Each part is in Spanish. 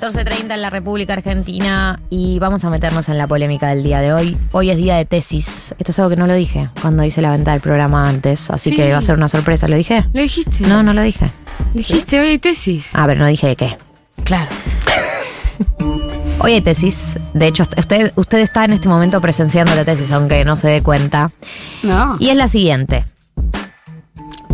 14.30 en la República Argentina y vamos a meternos en la polémica del día de hoy. Hoy es día de tesis. Esto es algo que no lo dije cuando hice la venta del programa antes, así Sí. que va a ser una sorpresa. ¿Lo dije? ¿Lo dijiste? No, no lo dije. Dijiste hoy hay tesis. A ver, no dije de qué. claro. Hoy hay tesis. De hecho, usted, usted está en este momento presenciando la tesis, aunque no se dé cuenta. No. Y es la siguiente.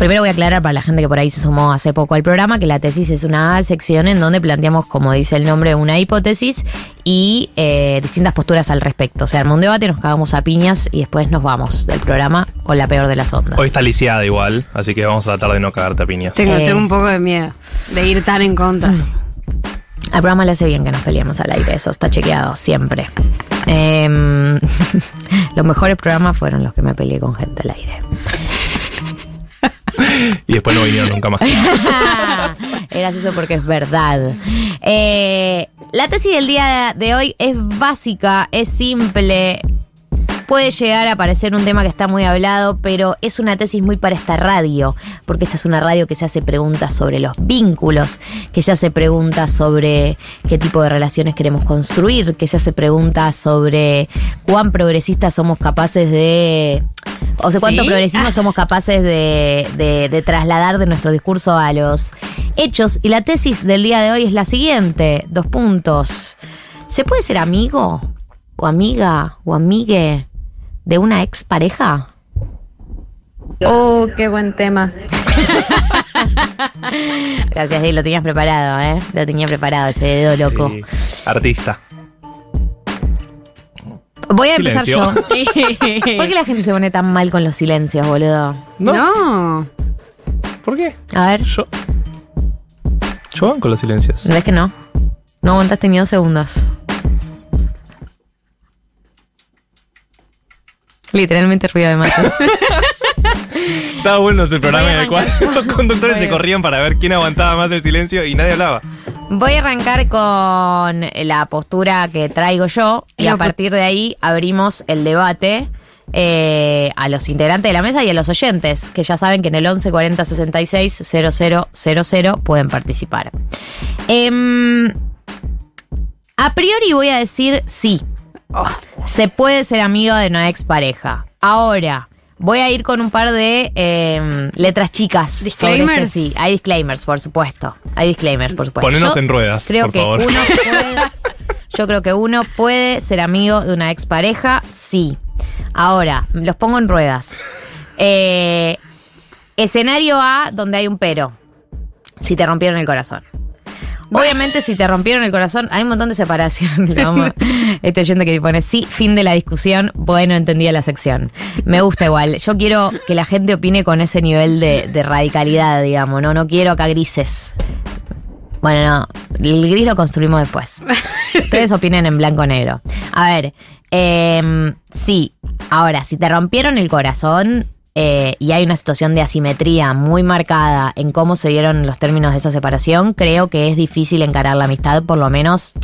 Primero voy a aclarar para la gente que por ahí se sumó hace poco al programa que la tesis es una sección en donde planteamos, como dice el nombre, una hipótesis y eh, distintas posturas al respecto. O sea, arma un debate, nos cagamos a piñas y después nos vamos del programa con la peor de las ondas. Hoy está lisiada igual, así que vamos a tratar de no cagarte a piñas. Tengo, Eh. tengo un poco de miedo de ir tan en contra. Al programa le hace bien que nos peleemos al aire, eso está chequeado siempre. Em, los mejores programas fueron los que me peleé con gente al aire. Y después no vinieron nunca más. es gracioso porque es verdad. Eh, la tesis del día de hoy es básica, es simple. Puede llegar a parecer un tema que está muy hablado, pero es una tesis muy para esta radio, porque esta es una radio que se hace preguntas sobre los vínculos, que se hace preguntas sobre qué tipo de relaciones queremos construir, que se hace preguntas sobre cuán progresistas somos capaces de... O sea, cuánto ¿Sí? progresismo somos capaces de, de- de trasladar de nuestro discurso a los hechos. Y la tesis del día de hoy es la siguiente, dos puntos. ¿Se puede ser amigo o amiga o amigue de una expareja? Oh, qué buen tema. Gracias, lo tenías preparado, ¿eh? Lo tenía preparado ese dedo loco. Sí. Artista. Voy a empezar yo. ¿Por qué la gente se pone tan mal con los silencios, boludo? ¿No? No. ¿Por qué? A ver, Yo. Yo van con los silencios. ¿ves que no? No aguantaste ni dos segundos. Literalmente ruido de mato. Estaba bueno ese programa en el cual los conductores se corrían para ver quién aguantaba más el silencio y nadie hablaba. Voy a arrancar con la postura que traigo yo y a partir de ahí abrimos el debate eh, a los integrantes de la mesa y a los oyentes, que ya saben que en el 11 40 66 0000 pueden participar. Em, a priori voy a decir sí. Se puede ser amigo de una expareja. Ahora, voy a ir con un par de em, letras chicas. este Disclaimers. sí, hay disclaimers, por supuesto. Hay disclaimers, por supuesto. Ponenos Yo en ruedas, Creo por que favor. uno puede. Yo creo que uno puede ser amigo de una expareja, sí. Ahora, los pongo en ruedas. Eh, escenario A, donde hay un pero. Si te rompieron el corazón. Obviamente, si te rompieron el corazón, hay un montón de separación. Vamos- Este oyente que pone sí, fin de la discusión. Bueno, entendía la sección. Me gusta igual. Yo quiero que la gente opine con ese nivel de, de radicalidad, digamos. No, no quiero acá grises. Bueno, no. El gris lo construimos después. Ustedes opinen en blanco o negro. A ver, em, sí. Ahora, si te rompieron el corazón eh, y hay una situación de asimetría muy marcada en cómo se dieron los términos de esa separación, creo que es difícil encarar la amistad, por lo menos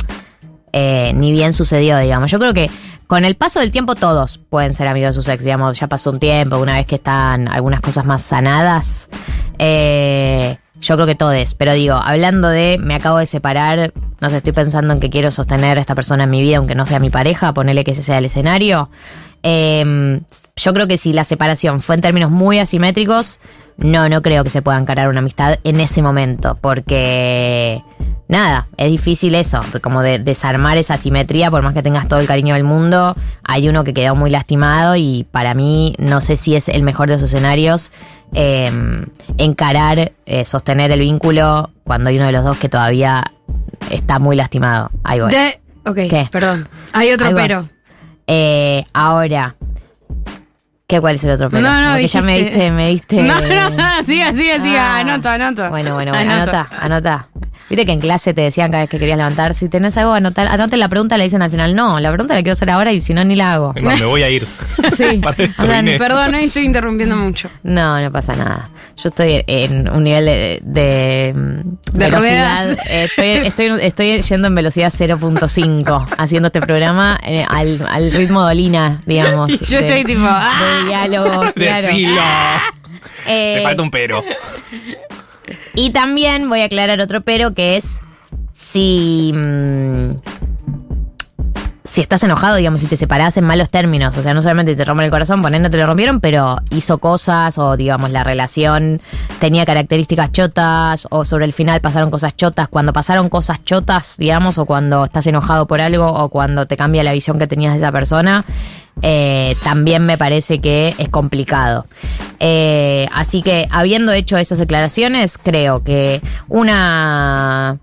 eh, ni bien sucedió, digamos. Yo creo que con el paso del tiempo todos pueden ser amigos de sus ex, digamos, ya pasó un tiempo, una vez que están algunas cosas más sanadas. eh, yo creo que todos, pero digo, hablando de me acabo de separar, no sé, estoy pensando en que quiero sostener a esta persona en mi vida, aunque no sea mi pareja, ponerle que ese sea el escenario. Eh, yo creo que si la separación fue en términos muy asimétricos, no, no creo que se pueda encarar una amistad en ese momento, porque nada, es difícil eso, como de desarmar esa asimetría, por más que tengas todo el cariño del mundo, hay uno que quedó muy lastimado y para mí no sé si es el mejor de esos escenarios eh, encarar, eh, sostener el vínculo cuando hay uno de los dos que todavía está muy lastimado. Ahí voy. De- ok, ¿Qué? perdón. Hay otro Ahí vas. Eh, ahora, ¿qué cuál es el otro pero? No, no, Como que ya me diste, me diste. No, no, no, siga, siga, siga. Ah. Anoto, anoto. Bueno, bueno, bueno, Anoto. anota, anota. Viste que en clase te decían cada vez que querías levantar, si tenés algo, anotar, anoten la pregunta, le dicen al final, no, la pregunta la quiero hacer ahora y si no, ni la hago. Me voy a ir. Sí. O sea. Perdón, hoy estoy interrumpiendo mucho. No, no pasa nada. Yo estoy en un nivel de, de, De velocidad. eh, Estoy, estoy, estoy yendo en velocidad 0.5 haciendo este programa eh, al, al ritmo de Olina, digamos. Y yo de- estoy tipo, ¡ah! de diálogo. claro. Decilo. Eh, Me falta un pero. Y también voy a aclarar otro pero que es si. mm, si estás enojado, digamos, si te separás en malos términos, o sea, no solamente te rompen el corazón, poner no te lo rompieron, pero hizo cosas o, digamos, la relación tenía características chotas o sobre el final pasaron cosas chotas. Cuando pasaron cosas chotas, digamos, o cuando estás enojado por algo o cuando te cambia la visión que tenías de esa persona, eh, también me parece que es complicado. Eh, así que, habiendo hecho esas declaraciones, creo que una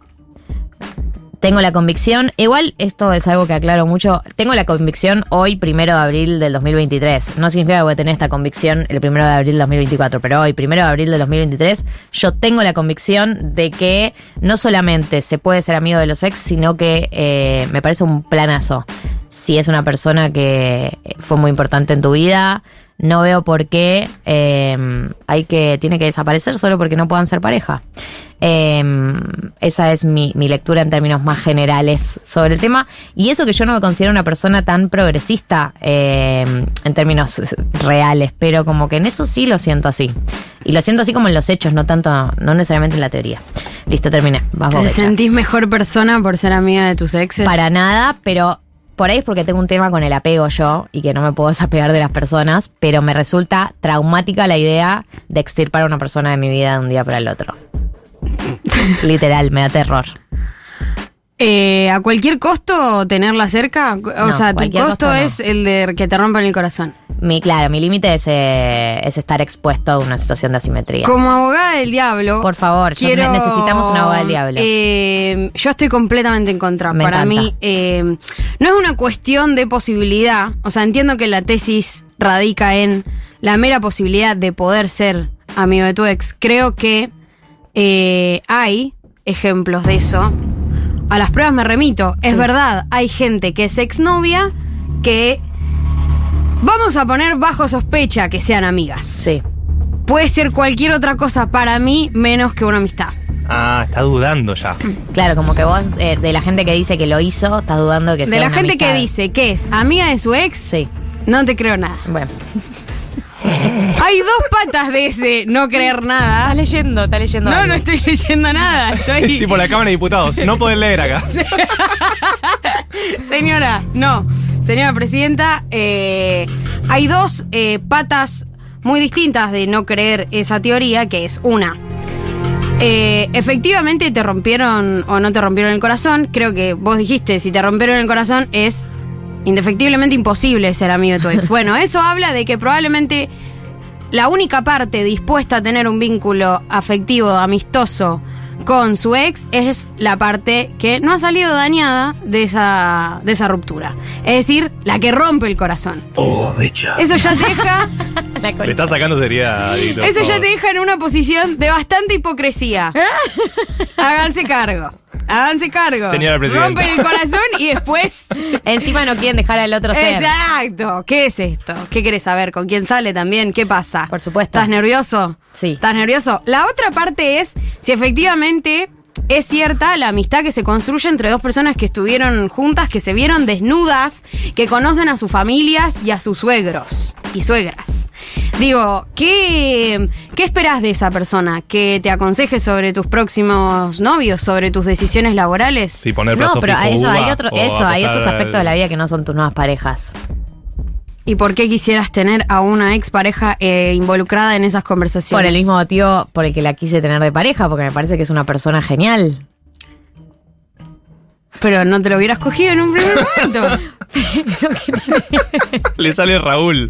tengo la convicción, igual esto es algo que aclaro mucho, tengo la convicción hoy, primero de abril del 2023. No significa que voy a tener esta convicción el primero de abril del 2024, pero hoy, primero de abril del 2023, yo tengo la convicción de que no solamente se puede ser amigo de los ex, sino que eh, me parece un planazo. Si es una persona que fue muy importante en tu vida, no veo por qué eh, hay que tiene que desaparecer solo porque no puedan ser pareja. Eh, esa es mi, mi lectura en términos más generales sobre el tema. Y eso que yo no me considero una persona tan progresista eh, en términos reales, pero como que en eso sí lo siento así. Y lo siento así como en los hechos, no tanto, no necesariamente en la teoría. Listo, terminé. Vas ¿Te sentís mejor persona por ser amiga de tus exes? Para nada, pero por ahí es porque tengo un tema con el apego yo y que no me puedo desapegar de las personas, pero me resulta traumática la idea de extirpar a una persona de mi vida de un día para el otro. Literal, me da terror. Eh, ¿A cualquier costo tenerla cerca? O No, sea, tu costo, costo no. es el de que te rompan el corazón. Mi, claro, mi límite es, eh, es estar expuesto a una situación de asimetría. Como abogada del diablo. Por favor, yo- quiero, ne- necesitamos una abogada del diablo. eh, yo estoy completamente en contra. Me Para encanta. mí, eh, no es una cuestión de posibilidad. O sea, entiendo que la tesis radica en la mera posibilidad de poder ser amigo de tu ex. Creo que eh, hay ejemplos de eso. A las pruebas me remito. Es Sí. verdad, hay gente que es exnovia que vamos a poner bajo sospecha que sean amigas. Sí. Puede ser cualquier otra cosa para mí menos que una amistad. Ah, está dudando ya. Claro, como que vos, eh, de la gente que dice que lo hizo, estás dudando de que De sea la una gente que dice que es amiga de su ex, Sí, no te creo nada. bueno. Hay dos patas de ese no creer nada. Estás leyendo, estás leyendo. No, algo. no estoy leyendo nada. Estoy. tipo la Cámara de Diputados. No podés leer acá. Señora, no. Señora presidenta, eh, hay dos eh, patas muy distintas de no creer esa teoría, que es una. eh, efectivamente te rompieron o no te rompieron el corazón. Creo que vos dijiste, si te rompieron el corazón es indefectiblemente imposible ser amigo de tu ex. Bueno, eso habla de que probablemente la única parte dispuesta a tener un vínculo afectivo, amistoso con su ex es la parte que no ha salido dañada de esa, de esa ruptura. Es decir, la que rompe el corazón. Eso ya te deja, Le está sacando seriedad, Dito, eso ya te deja en una posición de bastante hipocresía. Háganse cargo. Háganse cargo. Señora presidenta. Rompen el corazón y después. Encima no quieren dejar al otro ser. Exacto. ¿Qué es esto? ¿Qué querés saber? ¿Con quién sale también? ¿Qué pasa? Por supuesto. ¿Estás nervioso? Sí. ¿Estás nervioso? La otra parte es si efectivamente es cierta la amistad que se construye entre dos personas que estuvieron juntas, que se vieron desnudas, que conocen a sus familias y a sus suegros y suegras. Digo, ¿qué, ¿qué esperás de esa persona? ¿Que te aconseje sobre tus próximos novios, sobre tus decisiones laborales? Sí, poner No, plazo pero fijo eso, hay, otro, o eso, hay apostar otros al- aspectos de la vida que no son tus nuevas parejas. ¿Y por qué quisieras tener a una expareja eh, involucrada en esas conversaciones? Por el mismo motivo por el que la quise tener de pareja, porque me parece que es una persona genial. Pero no te lo hubieras cogido en un primer momento. Le sale Raúl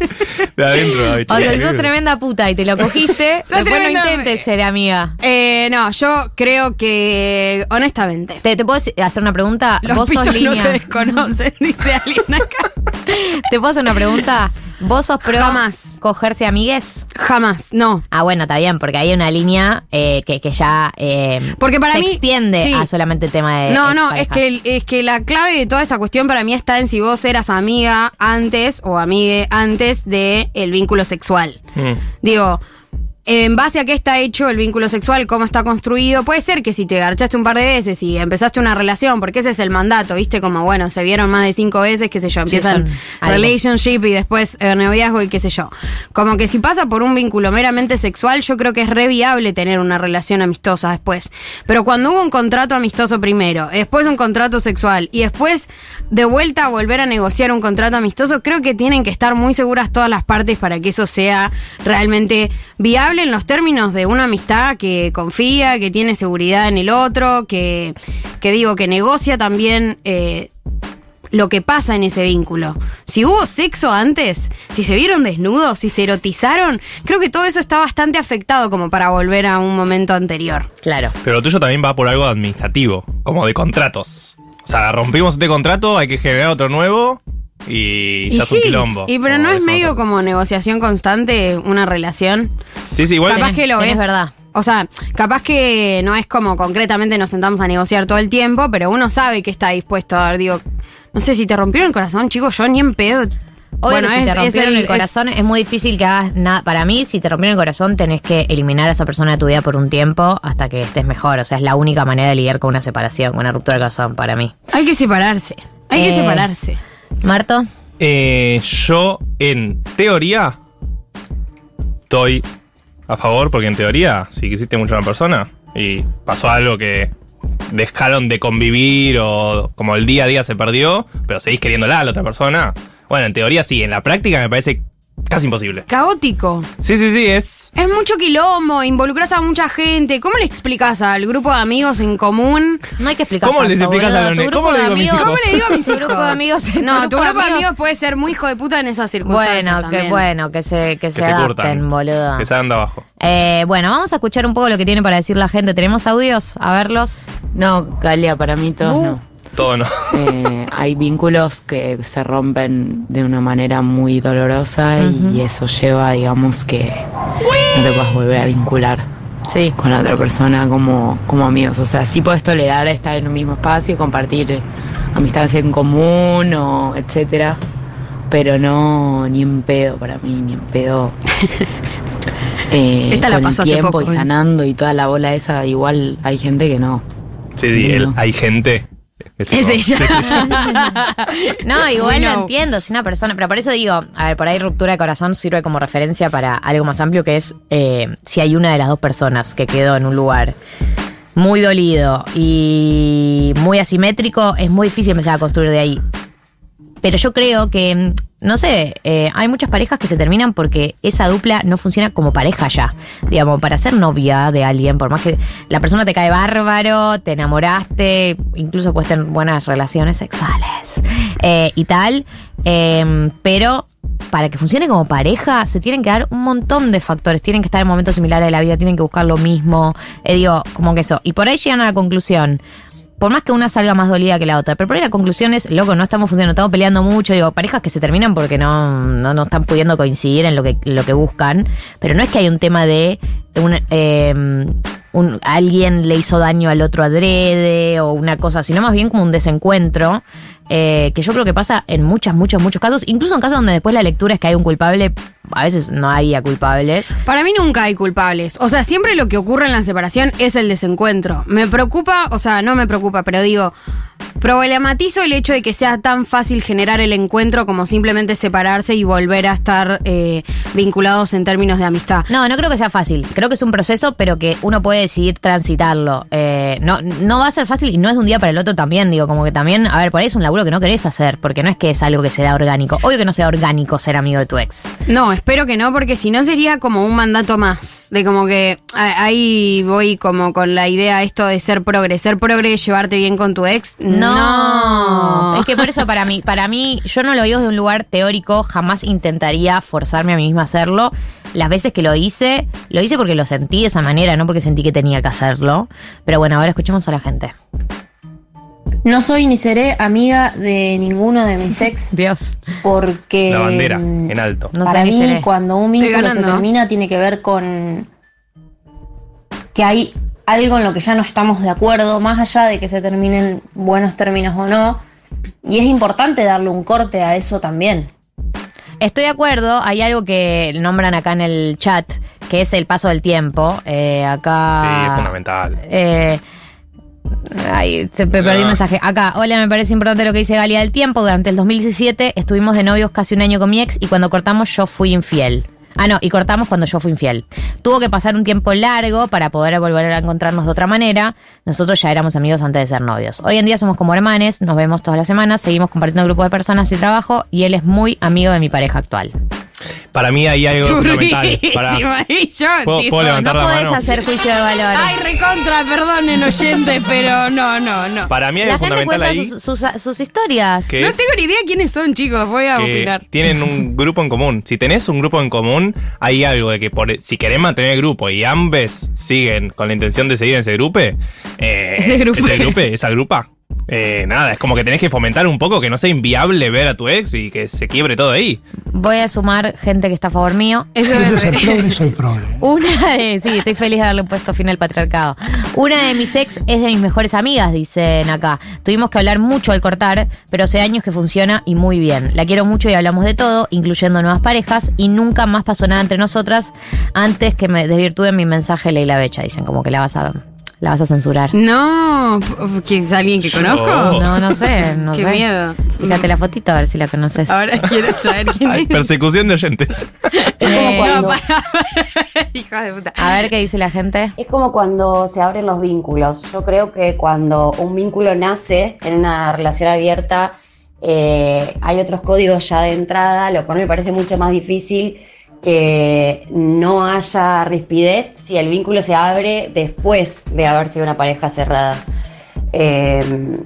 de adentro. ay, O sea, sos tremenda puta y te lo cogiste, después no tremenda- intentes ser amiga. Eh, no, yo creo que, honestamente, ¿Te, te puedo hacer una pregunta? los ¿Vos sos pitos no línea? se desconocen, dice alguien acá. ¿Te puedo hacer una pregunta? ¿Vos sos pro Jamás. cogerse amigues? Jamás, no. Ah, bueno, está bien, porque hay una línea eh, que, que ya eh, Porque para se mí- extiende sí. a solamente el tema de. No, no, es que, es que la clave de toda esta cuestión para mí está en si vos eras amiga antes o amigue antes de el vínculo sexual. Mm. Digo, en base a qué está hecho el vínculo sexual, cómo está construido, puede ser que si te garchaste un par de veces y empezaste una relación, porque ese es el mandato, ¿viste? Como, bueno, se vieron más de cinco veces, qué sé yo, empiezan relationship y después eh, noviazgo y qué sé yo. Como que si pasa por un vínculo meramente sexual, yo creo que es re viable tener una relación amistosa después. Pero cuando hubo un contrato amistoso primero, después un contrato sexual y después de vuelta a volver a negociar un contrato amistoso, creo que tienen que estar muy seguras todas las partes para que eso sea realmente viable en los términos de una amistad que confía, que tiene seguridad en el otro, que, que digo, que negocia también eh, lo que pasa en ese vínculo. Si hubo sexo antes, si se vieron desnudos, si se erotizaron, creo que todo eso está bastante afectado como para volver a un momento anterior. Claro. Pero lo tuyo también va por algo administrativo, como de contratos. O sea, rompimos este contrato, hay que generar otro nuevo y, ya es un quilombo. y pero no es de medio cosas. como negociación constante una relación. Sí, sí, igual. capaz tenés- que lo es. verdad. O sea, capaz que no es como concretamente nos sentamos a negociar todo el tiempo, pero uno sabe que está dispuesto a dar, digo, no sé si te rompieron el corazón, chicos, yo ni en pedo. Obvio que si te rompieron el, corazón es, muy difícil que hagas nada. Para mí, si te rompieron el corazón, tenés que eliminar a esa persona de tu vida por un tiempo hasta que estés mejor. O sea, es la única manera de lidiar con una separación, con una ruptura del corazón, para mí. hay que separarse. Hay que Eh, separarse. Marto, Eh, yo, en teoría, estoy a favor, porque en teoría, si quisiste mucho a una persona y pasó algo que dejaron de convivir o como el día a día se perdió, pero seguís queriéndola a la otra persona, bueno, en teoría sí, en la práctica me parece casi imposible. Caótico. Sí, sí, sí, es... Es mucho quilombo, involucras a mucha gente. ¿Cómo le explicas al grupo de amigos en común? no hay que explicar ¿Cómo les tanto, explicas a los cómo le de digo a mis amigos- hijos? ¿Cómo le digo a mis hijos? grupo de amigos- No, tu grupo de amigos amigos- puede ser muy hijo de puta en esas circunstancias. Bueno, que también. bueno, que se, que Que se, adapten, curtan. boludo. Que se dan de abajo. Eh, bueno, vamos a escuchar un poco lo que tiene para decir la gente. ¿Tenemos audios? A verlos. No, Galia, para mí todos Uh. no. Todo no. Eh, hay vínculos que se rompen de una manera muy dolorosa y eso lleva, digamos, que no te puedas volver a vincular Sí. con la otra persona como, como amigos. O sea, sí puedes tolerar estar en un mismo espacio, compartir amistades en común o etcétera, pero no ni en pedo para mí, ni en pedo. Eh, Esta la con pasó el hace tiempo poco, y ¿eh? sanando y toda la bola esa, igual hay gente que no. Sí, sí, el- hay gente. Es ella. Sí, sí, No, igual Bueno. lo entiendo, si una persona, pero por eso digo, a ver, por ahí ruptura de corazón sirve como referencia para algo más amplio que es eh, si hay una de las dos personas que quedó en un lugar muy dolido y muy asimétrico, es muy difícil empezar a construir de ahí. Pero yo creo que, no sé, eh, hay muchas parejas que se terminan porque esa dupla no funciona como pareja ya. Digamos, para ser novia de alguien, por más que la persona te cae bárbaro, te enamoraste, incluso puedes tener buenas relaciones sexuales eh, y tal. eh, pero para que funcione como pareja, se tienen que dar un montón de factores. Tienen que estar en momentos similares de la vida, tienen que buscar lo mismo. Eh, digo, como que eso. Y por ahí llegan a la conclusión por más que una salga más dolida que la otra. Pero por ahí la conclusión es, loco, no estamos funcionando, estamos peleando mucho. Digo, parejas que se terminan porque no, no, no están pudiendo coincidir en lo que, lo que buscan. Pero no es que hay un tema de un, un- alguien le hizo daño al otro adrede o una cosa, sino más bien como un desencuentro. eh, que yo creo que pasa en muchos, muchos, muchos casos. Incluso en casos donde después la lectura es que hay un culpable, a veces no había culpables. Para mí nunca hay culpables. O sea, siempre lo que ocurre en la separación es el desencuentro. Me preocupa, o sea, no me preocupa, pero digo, problematizo el hecho de que sea tan fácil generar el encuentro como simplemente separarse y volver a estar eh, vinculados en términos de amistad. No, no creo que sea fácil. Creo que es un proceso, pero que uno puede decidir transitarlo. Eh, no, no va a ser fácil y no es de un día para el otro también. Digo, como que también, a ver, por ahí es un laburo que no querés hacer, porque no es que es algo que se da orgánico. Obvio que no sea orgánico ser amigo de tu ex. No, espero que no, porque si no sería como un mandato más. De como que ahí voy como con la idea esto de ser progre. Ser progre, llevarte bien con tu ex. No. Es que por eso para mí, para mí, yo no lo digo desde un lugar teórico, jamás intentaría forzarme a mí misma a hacerlo. Las veces que lo hice, lo hice porque lo sentí de esa manera, no porque sentí que tenía que hacerlo. Pero bueno, ahora escuchemos a la gente. No soy ni seré amiga de ninguno de mis ex Dios. porque La bandera, mm, en alto. No para sé ni mí seré. cuando un Estoy vínculo se ganando. termina tiene que ver con que hay algo en lo que ya no estamos de acuerdo, más allá de que se terminen buenos términos o no. Y es importante darle un corte a eso también. Estoy de acuerdo, hay algo que nombran acá en el chat, que es el paso del tiempo. Eh, acá. Sí, es fundamental. Eh, ay, se me perdí Ah. un mensaje. Acá, hola, me parece importante lo que dice Galia del tiempo. Durante el 2017 estuvimos de novios casi un año con mi ex y cuando cortamos yo fui infiel. Ah, no, y cortamos cuando yo fui infiel. Tuvo que pasar un tiempo largo para poder volver a encontrarnos de otra manera. Nosotros ya éramos amigos antes de ser novios. Hoy en día somos como hermanes, nos vemos todas las semanas, seguimos compartiendo grupos de personas y trabajo y él es muy amigo de mi pareja actual. Para mí hay algo fundamental. Para, yo, ¿Puedo- tipo, puedo levantar No la podés mano? hacer juicio de valor. Ay, recontra, perdonen oyentes, pero no, no, no. para mí hay La algo gente fundamental cuenta ahí. sus, sus- sus historias. No es tengo ni idea quiénes son, chicos, voy a que opinar. tienen un grupo en común. Si tenés un grupo en común, hay algo de que por, si querés mantener el grupo y ambos siguen con la intención de seguir en ese grupo, eh, Ese grupo. ese grupo, esa grupa, eh, nada, es como que tenés que fomentar un poco que no sea inviable ver a tu ex y que se quiebre todo ahí. Voy a sumar gente que está a favor mío. Eso Si quiero ser es progre, soy progre. Una de. Sí, estoy feliz de haberle puesto fin al patriarcado. Una de mis ex es de mis mejores amigas, dicen acá. Tuvimos que hablar mucho al cortar, pero hace años que funciona y muy bien. La quiero mucho y hablamos de todo, incluyendo nuevas parejas, y nunca más pasó nada entre nosotras antes que me desvirtúen mi mensaje Leila Becha. Dicen como que la vas a, la vas a censurar. No, ¿que es alguien que conozco? Oh. No, no sé, no Qué sé. miedo. Fíjate la fotito a ver si la conoces. Ahora quiero saber quién Ay, es. persecución de oyentes. Eh, No, para, para. Hija de puta. a ver qué dice la gente. Es como cuando se abren los vínculos. Yo creo que cuando un vínculo nace en una relación abierta, eh, hay otros códigos ya de entrada, lo cual me parece mucho más difícil que no haya rispidez si el vínculo se abre después de haber sido una pareja cerrada. Eh,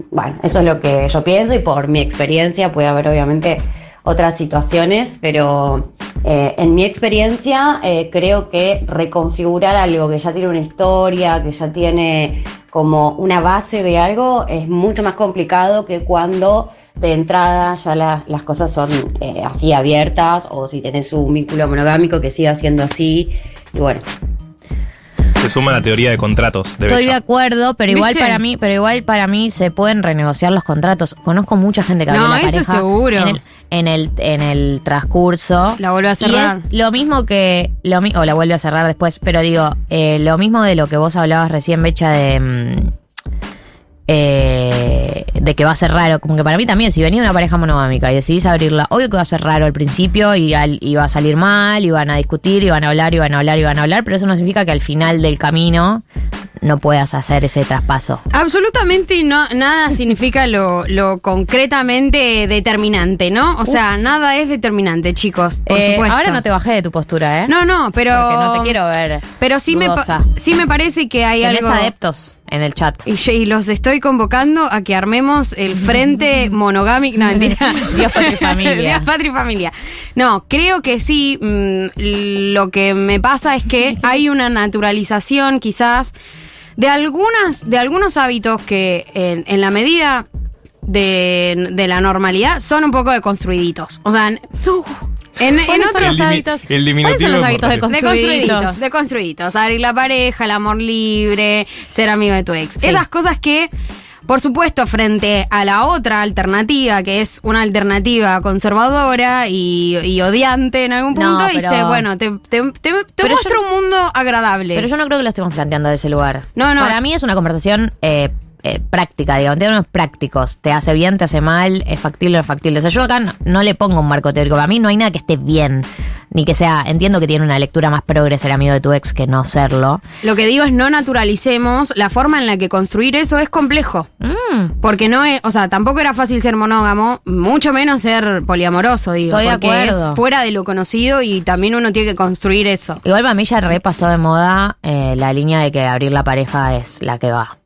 bueno, eso es lo que yo pienso y por mi experiencia puede haber obviamente otras situaciones, pero eh, en mi experiencia eh, creo que reconfigurar algo que ya tiene una historia, que ya tiene como una base de algo, es mucho más complicado que cuando de entrada ya la- las cosas son eh, así abiertas o si tenés un vínculo monogámico que siga siendo así. Y bueno, Se suma la teoría de contratos de Estoy de acuerdo, pero igual ¿Viste? para mí, pero igual para mí se pueden renegociar los contratos. Conozco mucha gente que abrió No, la eso pareja seguro. en el en el en el transcurso. La vuelve a cerrar. Y es lo mismo que lo o la vuelve a cerrar después, pero digo, eh, lo mismo de lo que vos hablabas recién Becha de mm, eh, de que va a ser raro, como que para mí también, si venía una pareja monogámica y decidís abrirla, obvio que va a ser raro al principio y, al- y va a salir mal, y van a discutir, y van a hablar, y van a hablar, y van a hablar, pero eso no significa que al final del camino no puedas hacer ese traspaso. Absolutamente no, nada significa lo, lo concretamente determinante, ¿no? O sea, nada es determinante, chicos, por Eh, supuesto. ahora no te bajé de tu postura, ¿eh? No, no, pero... Porque no te quiero ver. Pero sí me, sí me parece que hay Tenés algo... adeptos en el chat. Y, los estoy convocando a que armemos el frente monogámico. No, mentira. Dios, patria y familia. Dios, patria y familia. No, creo que sí. mm, lo que me pasa es que hay una naturalización, quizás, de algunas, de algunos hábitos que en, en la medida de, de la normalidad son un poco deconstruiditos. O sea, en, en, en ¿Cuáles son otros El hábitos? el diminutivo ¿Cuáles son los hábitos de importante. de construiditos, construiditos? de construiditos. Abrir la pareja, el amor libre, ser amigo de tu ex. Sí. Esas cosas que, por supuesto, frente a la otra alternativa, que es una alternativa conservadora y, y odiante en algún No, punto, pero- dice, bueno, te, te, te- muestro yo- un mundo agradable. Pero yo no creo que lo estemos planteando de ese lugar. No, no. Para mí es una conversación eh, eh, práctica, digamos, en términos prácticos. Te hace bien, te hace mal, es factible o no es factible. O sea, yo acá no, no le pongo un marco teórico. Para mí no hay nada que esté bien, ni que sea. Entiendo que tiene una lectura más progre ser amigo de tu ex que no serlo. Lo que digo es no naturalicemos la forma en la que construir eso es complejo. Mm, Porque no es, o sea, tampoco era fácil ser monógamo, mucho menos ser poliamoroso, digo. Estoy de porque acuerdo. es fuera de lo conocido y también uno tiene que construir eso. Igual para mí ya re pasó de moda eh, la línea de que abrir la pareja es la que va.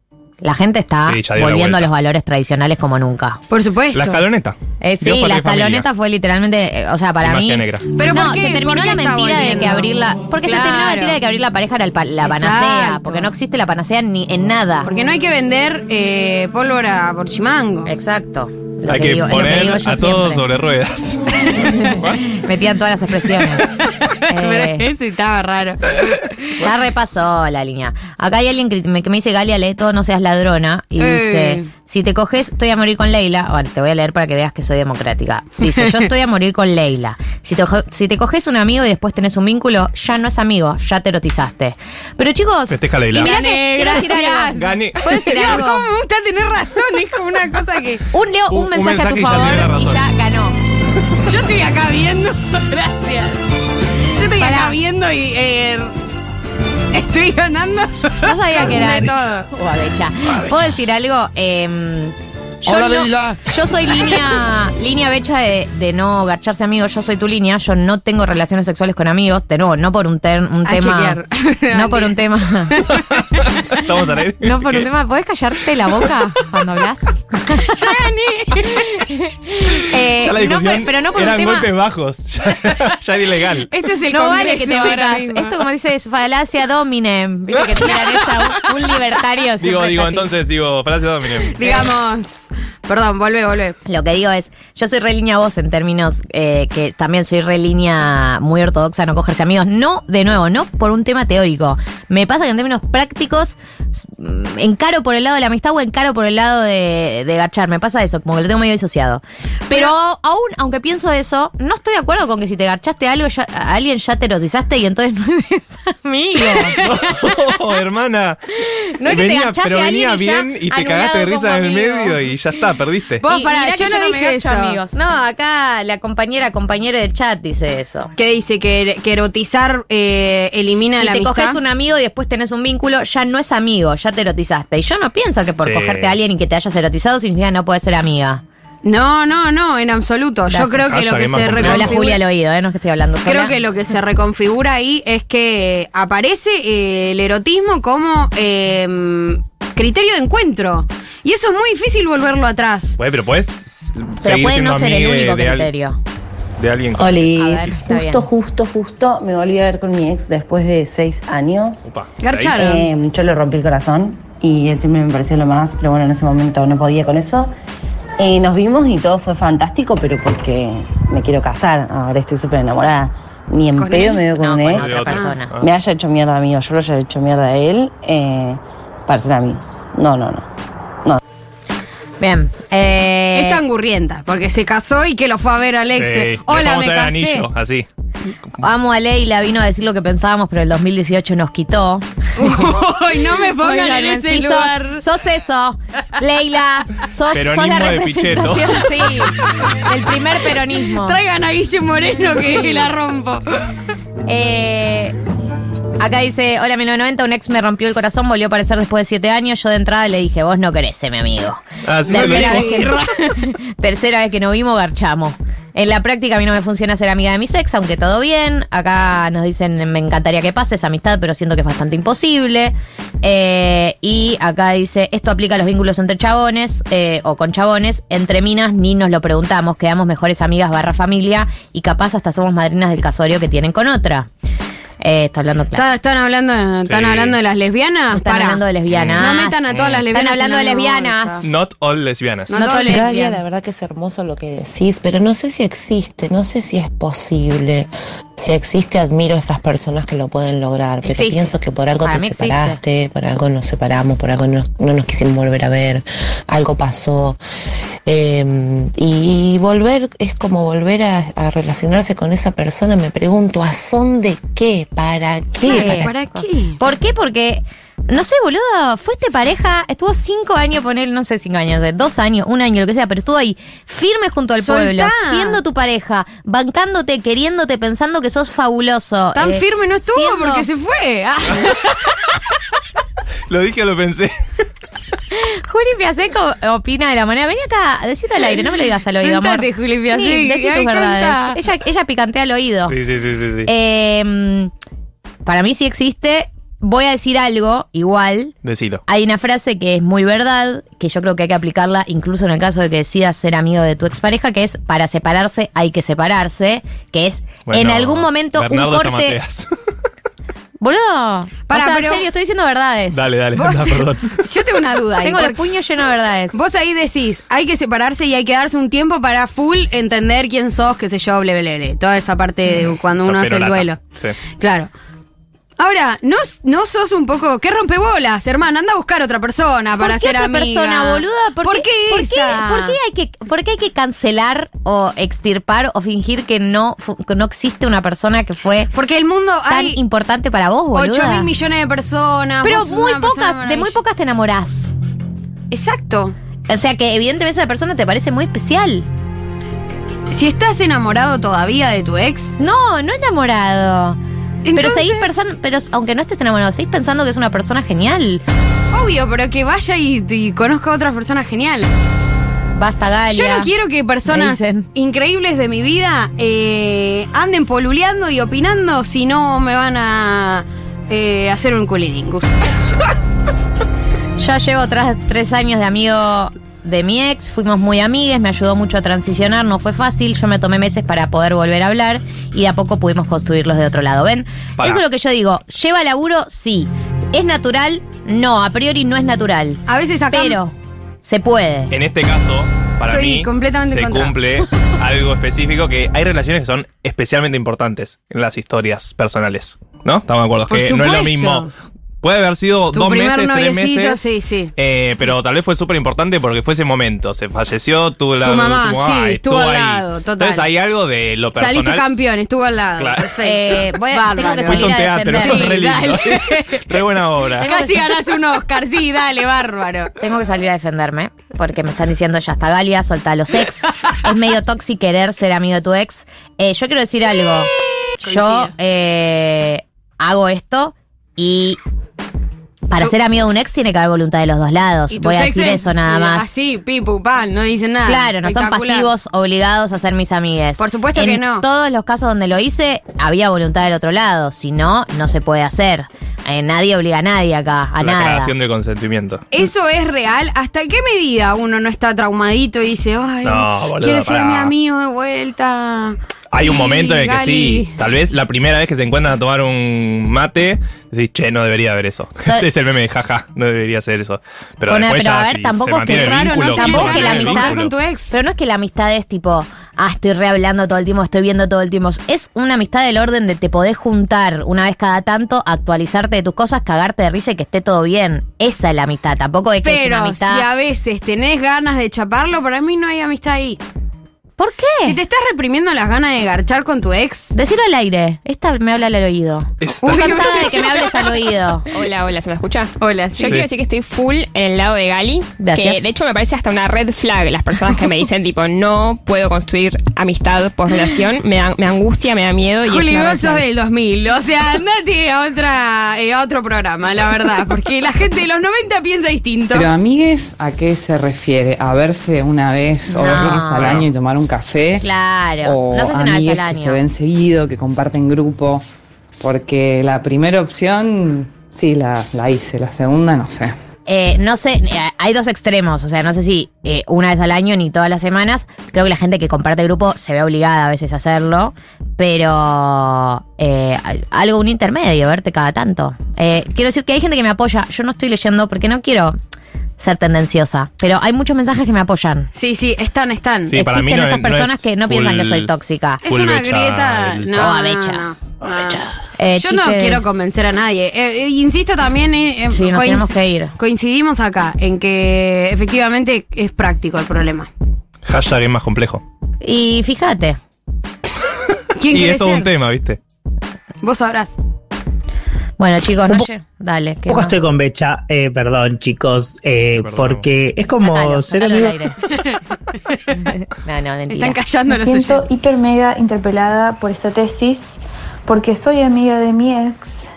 La gente está Sí, la volviendo a los valores tradicionales como nunca. Por supuesto. La escaloneta. Eh, sí, la escaloneta fue literalmente, eh, o sea, para Y magia mí. negra. Pero no, ¿por qué? se terminó ¿Por qué la mentira de que volviendo? abrirla. Porque se terminó la mentira de que abrir la pareja era el pa- la panacea. Exacto. Porque no existe la panacea ni en nada. Porque no hay que vender eh, pólvora por chimango. Exacto. Lo Hay que que digo- es lo que poner a todos sobre ruedas. Metían todas las expresiones. Eh, ese estaba raro. ya repasó la línea. Acá hay alguien que me, que me dice, Galia, lee todo, no seas ladrona. Y Eh. dice, si te coges, estoy a morir con Leila. Bueno, te voy a leer para que veas que soy democrática. Dice, yo estoy a morir con Leila. Si te, si te coges un amigo y después tenés un vínculo, ya no es amigo, ya te erotizaste. Pero chicos... Festeja Leila. y mirá Gané, que quiero decir gracias. algo. Gané. ¿Puedo decir Dios, algo? ¿cómo me gusta tener razón? Es como una cosa que. Un Leo, un, Un- un mensaje, a mensaje tu y ya favor y razón. ya ganó. Yo estoy acá viendo. Gracias. Yo estoy Pará. acá viendo y. eh, estoy ganando. No sabía que era De todo. O abecha. ¿Puedo decir algo? Em, yo Hola, no- Leila. Yo soy línea, línea becha de, de no garcharse amigos. Yo soy tu línea. Yo no tengo relaciones sexuales con amigos. De nuevo, no por un, ter- un A tema. chequear. No por un tema. Estamos al aire. No por ¿Qué? un tema. ¿Podés callarte la boca cuando hablas? Eh, Ya la no, pero no por un eran tema. golpes bajos. Ya, ya era ilegal. Esto es el no vale que te metas. Esto, como dice, es falacia dominem. Viste que tiran esa. Un, un libertario. Digo, digo, entonces, digo, frase domine. Digamos. Perdón, volvé, volvé. Lo que digo es, yo soy re línea vos en términos eh, que también soy re línea muy ortodoxa, no cogerse amigos. No, de nuevo, no por un tema teórico. Me pasa que en términos prácticos, mm, encaro por el lado de la amistad o encaro por el lado de, de gachar. Me pasa eso, como que lo tengo medio disociado. Pero aún, aunque pienso eso, no estoy de acuerdo con que si te garchaste a algo, ya- a alguien ya te erotizaste y entonces no eres amigo. No, hermana. No es que te venía, garchaste pero a alguien venía y ya bien y te anulado cagaste de risa en el medio y ya está, perdiste. Vos, Y pará, mirá yo no me dije eso. amigos. No, acá la compañera, compañera del chat dice eso. ¿Qué dice? Que, que erotizar eh, elimina Si la te amistad. coges un amigo y después tenés un vínculo, ya no es amigo, ya te erotizaste. Y yo no pienso que por Sí. cogerte a alguien y que te hayas erotizado significa que no puedes ser amiga. No, no, no, en absoluto. Yo creo que lo que se reconfigura- Julia al oído, ¿eh? No es que estoy hablando sola. Creo que lo que se reconfigura ahí es que aparece eh, el erotismo como eh, criterio de encuentro. Y eso es muy difícil volverlo atrás. Güey, pero puedes Pero puede no ser el único criterio. de alguien. con- Oli, A ver, está justo, bien. justo, justo me volví a ver con mi ex después de seis años. Upa, Garcharon. seis. Eh, yo le rompí el corazón y él siempre me pareció lo más, pero bueno, en ese momento no podía con eso. Eh, nos vimos y todo fue fantástico, pero porque me quiero casar. Ahora estoy súper enamorada. Ni en ¿Con pedo él? me veo con No, un con ex. otra otro. persona. Ah. Me haya hecho mierda a mí o yo lo haya hecho mierda a él eh, para ser amigos. No, no, no. Bien. Eh, Es tan gurrienta, porque se casó y que lo fue a ver Alex. Sí, le Hola, me a casé. anillo, así. Amo a Leila, vino a decir lo que pensábamos, pero el 2018 nos quitó. Uy, no me pongan Oigan, en ese sí, lugar. sos, sos eso, Leila. Sos, sos la Peronismo de representación, sí, del primer peronismo. Traigan a Guille Moreno que la rompo. Eh, acá dice, hola 1990, un ex me rompió el corazón, volvió a aparecer después de siete años. Yo de entrada le dije, vos no querés mi amigo. Así lo tercera, vez que, tercera vez que nos vimos, garchamos. En la práctica a mí no me funciona ser amiga de mi ex, aunque todo bien. Acá nos dicen, me encantaría que pase esa amistad, pero siento que es bastante imposible. Eh, y acá dice, esto aplica a los vínculos entre chabones eh, o con chabones. Entre minas ni nos lo preguntamos, quedamos mejores amigas barra familia y capaz hasta somos madrinas del casorio que tienen con otra. Eh, está hablando claro. ¿Están, hablando, ¿Están Sí. hablando de las lesbianas? Están Pará. hablando de lesbianas. No metan a todas las lesbianas. Están hablando de lesbianas. bolsa. Not all lesbianas. No, No todo no, lesbianas. La verdad que es hermoso lo que decís, pero no sé si existe, no sé si es posible. Si existe, admiro a esas personas que lo pueden lograr, pero Existe. pienso que por algo Para te existe. separaste, por algo nos separamos, por algo no, no nos quisimos volver a ver, algo pasó. Eh, y volver es como volver a, a relacionarse con esa persona. Me pregunto, ¿a son de qué? ¿Para qué? Sí. ¿Para ¿Para qué? ¿Por qué? Porque, no sé, boludo, fuiste pareja, estuvo cinco años, poner, no sé, cinco años, eh, dos años, un año, lo que sea, pero estuvo ahí, firme junto al Soltá. pueblo, siendo tu pareja, bancándote, queriéndote, pensando que sos fabuloso. Tan eh, firme no estuvo siendo- porque se fue. Ah. Lo dije o lo pensé. Juli Piaseco opina de la manera. Vení acá, decilo al aire, no me lo digas al oído, amor. Sentate, Juli Piasek, Sí, decí tus verdades. Ella, ella picantea al oído. Sí, sí, sí, sí. sí. Eh, para mí sí existe. Voy a decir algo, igual. Decilo. Hay una frase que es muy verdad, que yo creo que hay que aplicarla incluso en el caso de que decidas ser amigo de tu expareja, que es para separarse hay que separarse, que es en algún momento Bernardo un corte... Boludo. Pará, o sea, pero- en serio, estoy diciendo verdades. Dale, dale, Vos- perdón. Yo tengo una duda. ahí, Tengo el puño lleno de verdades. Vos ahí decís, hay que separarse y hay que darse un tiempo para full entender quién sos, qué sé yo, ble. Toda esa parte de cuando uno hace el duelo. Sí. Claro. Ahora, ¿no, ¿no sos un poco... ¿Qué rompebolas, hermano? Anda a buscar otra persona para ¿Por qué ser otra amiga. persona, boluda? ¿Por, ¿Por qué, por esa? por qué hay que, por qué hay que cancelar o extirpar o fingir que no, que no existe una persona que fue Porque el mundo tan hay importante para vos, boluda? 8 mil millones de personas. Pero muy pocas, de muy pocas te enamorás. Exacto. O sea que evidentemente esa persona te parece muy especial. Si estás enamorado todavía de tu ex, No, no enamorado. Pero seguís pensando, pero aunque no estés enamorado, seguís pensando que es una persona genial. obvio, pero que vaya y, y conozca a otras personas geniales. Basta, Galia. Yo no quiero que personas increíbles de mi vida eh, anden poluleando y opinando si no me van a eh, hacer un culilingus. Ya llevo tras tres años de amigo de mi ex, fuimos muy amigues, me ayudó mucho a transicionar, no fue fácil, yo me tomé meses para poder volver a hablar y de a poco pudimos construirlos de otro lado. ¿Ven? Eso es lo que yo digo. ¿Lleva laburo? Sí. ¿Es natural? No, a priori no es natural. A veces acá. Pero se puede. En este caso, para Estoy mí, completamente se contra. cumple algo específico que hay relaciones que son especialmente importantes en las historias personales. ¿No? Estamos de acuerdo. Por que no es lo mismo. Puede haber sido Tu dos primer meses, tres noviecito, meses. sí, sí. eh, pero tal vez fue súper importante porque fue ese momento. Se falleció tu, la, Tu mamá, sí, y estuvo al ahí. lado, total. Entonces hay algo de lo personal. Saliste campeón, estuvo al lado. Claro. Perfecto. Eh, voy a- tengo que salir un a teatro, re Sí, lindo. dale. re buena obra. Casi ganás un Oscar, sí, dale, bárbaro. Tengo que salir a defenderme porque me están diciendo ya está Galia, solta a los ex. es medio tóxico querer ser amigo de tu ex. Eh, yo quiero decir algo. Yo eh, hago esto y para Tu- ser amigo de un ex tiene que haber voluntad de los dos lados. Voy a decir eso nada más. Así, pipu, pan, no dicen nada. Claro, no son pasivos obligados a ser mis amigues. Por supuesto en que no. todos los casos donde lo hice, había voluntad del otro lado. Si no, no se puede hacer. Eh, nadie obliga a nadie acá, a la nada. creación del consentimiento. ¿Eso es real? ¿Hasta qué medida uno no está traumadito y dice, ay, No, boludo, quiere ser pará. mi amigo de vuelta? Hay un Sí, momento en el que Gali. sí, tal vez la primera vez que se encuentran a tomar un mate, decís, che, no debería haber eso. So- Ese es el meme de jaja, no debería ser eso. Pero Bueno, después pero ya a ver, si tampoco es que mantiene el raro, vínculo, ¿no? se Tampoco mantiene que la el amistad vínculo. con tu ex. Pero no es que la amistad es tipo, ah, estoy rehablando todo el tiempo, estoy viendo todo el tiempo. Es una amistad del orden de te podés juntar una vez cada tanto, actualizarte de tus cosas, cagarte de risa y que esté todo bien. Esa es la amistad. Tampoco es que es una Pero si amistad. a veces tenés ganas de chaparlo, para mí no hay amistad ahí. ¿Por qué? Si te estás reprimiendo las ganas de garchar con tu ex, Decirlo al aire. Esta me habla al oído. Estoy cansada de que me hables al oído. Hola, hola, ¿se me escucha? hola, Yo quiero decir que estoy full en el lado de Gali. Gracias. Que de hecho me parece hasta una red flag las personas que me dicen, tipo, no puedo construir amistad por relación. Me, da- me angustia, me da miedo. Y es Juli, vos sos del 2000, o sea, andate a, otra, eh, a otro programa, la verdad, porque la gente de los 90 piensa distinto. Pero amigues, ¿a qué se refiere? ¿A verse una vez o dos veces al año y tomar un café? Claro. O No sé si una vez al que se año. ven seguido, que comparten grupo. Porque la primera opción, sí, la, la hice. La segunda, no sé. Eh, no sé, eh, hay dos extremos, o sea, no sé si eh, una vez al año ni todas las semanas. Creo que la gente que comparte grupo se ve obligada a veces a hacerlo, pero eh, algo, un intermedio, verte cada tanto. Quiero decir que hay gente que me apoya, yo no estoy leyendo porque no quiero ser tendenciosa, pero hay muchos mensajes que me apoyan. Sí, sí, están, están. Sí, para mí Existen no esas es- no personas es que no piensan que soy tóxica. Es Full una becha grieta. el- No, Oh, no, becha. no, no. Eh, Yo no chiques, quiero convencer a nadie. Eh, eh, insisto también, eh, eh, Sí, nos coinc- tenemos que ir. coincidimos acá en que efectivamente es práctico el problema. Hashtag es más complejo. Y fíjate, ¿Quién Y quiere es todo ser? un tema, ¿viste? Vos sabrás. Bueno chicos, no dale. que Un poco no. estoy con Becha, eh, perdón chicos, eh, Perdón. porque es como Sácalo, ser amigo. no, no, mentira. Están callando Me los siento oyentes. hiper mega interpelada por esta tesis porque soy amiga de mi ex,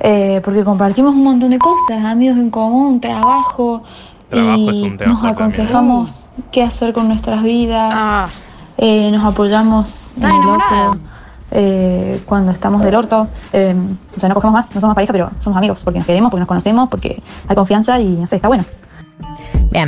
eh, porque compartimos un montón de cosas, amigos en común, trabajo, Trabajo y es un tema nos también. aconsejamos qué hacer con nuestras vidas, Ah, eh, nos apoyamos en ¿Estás el eh, cuando estamos del orto, eh, o sea, no cogemos más, no somos pareja, pero somos amigos porque nos queremos, porque nos conocemos, porque hay confianza y no sé, está bueno. Bien.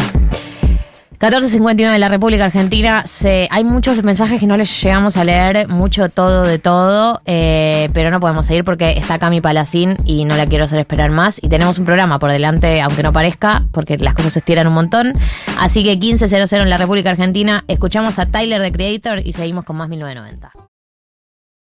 14.59 de la República Argentina. Hay muchos mensajes que no les llegamos a leer, mucho todo de todo, eh, pero no podemos seguir porque está Cami Palacín y no la quiero hacer esperar más. Y tenemos un programa por delante, aunque no parezca, porque las cosas se estiran un montón. Así que 15.00 en la República Argentina. Escuchamos a Tyler, the Creator, y seguimos con más 1990.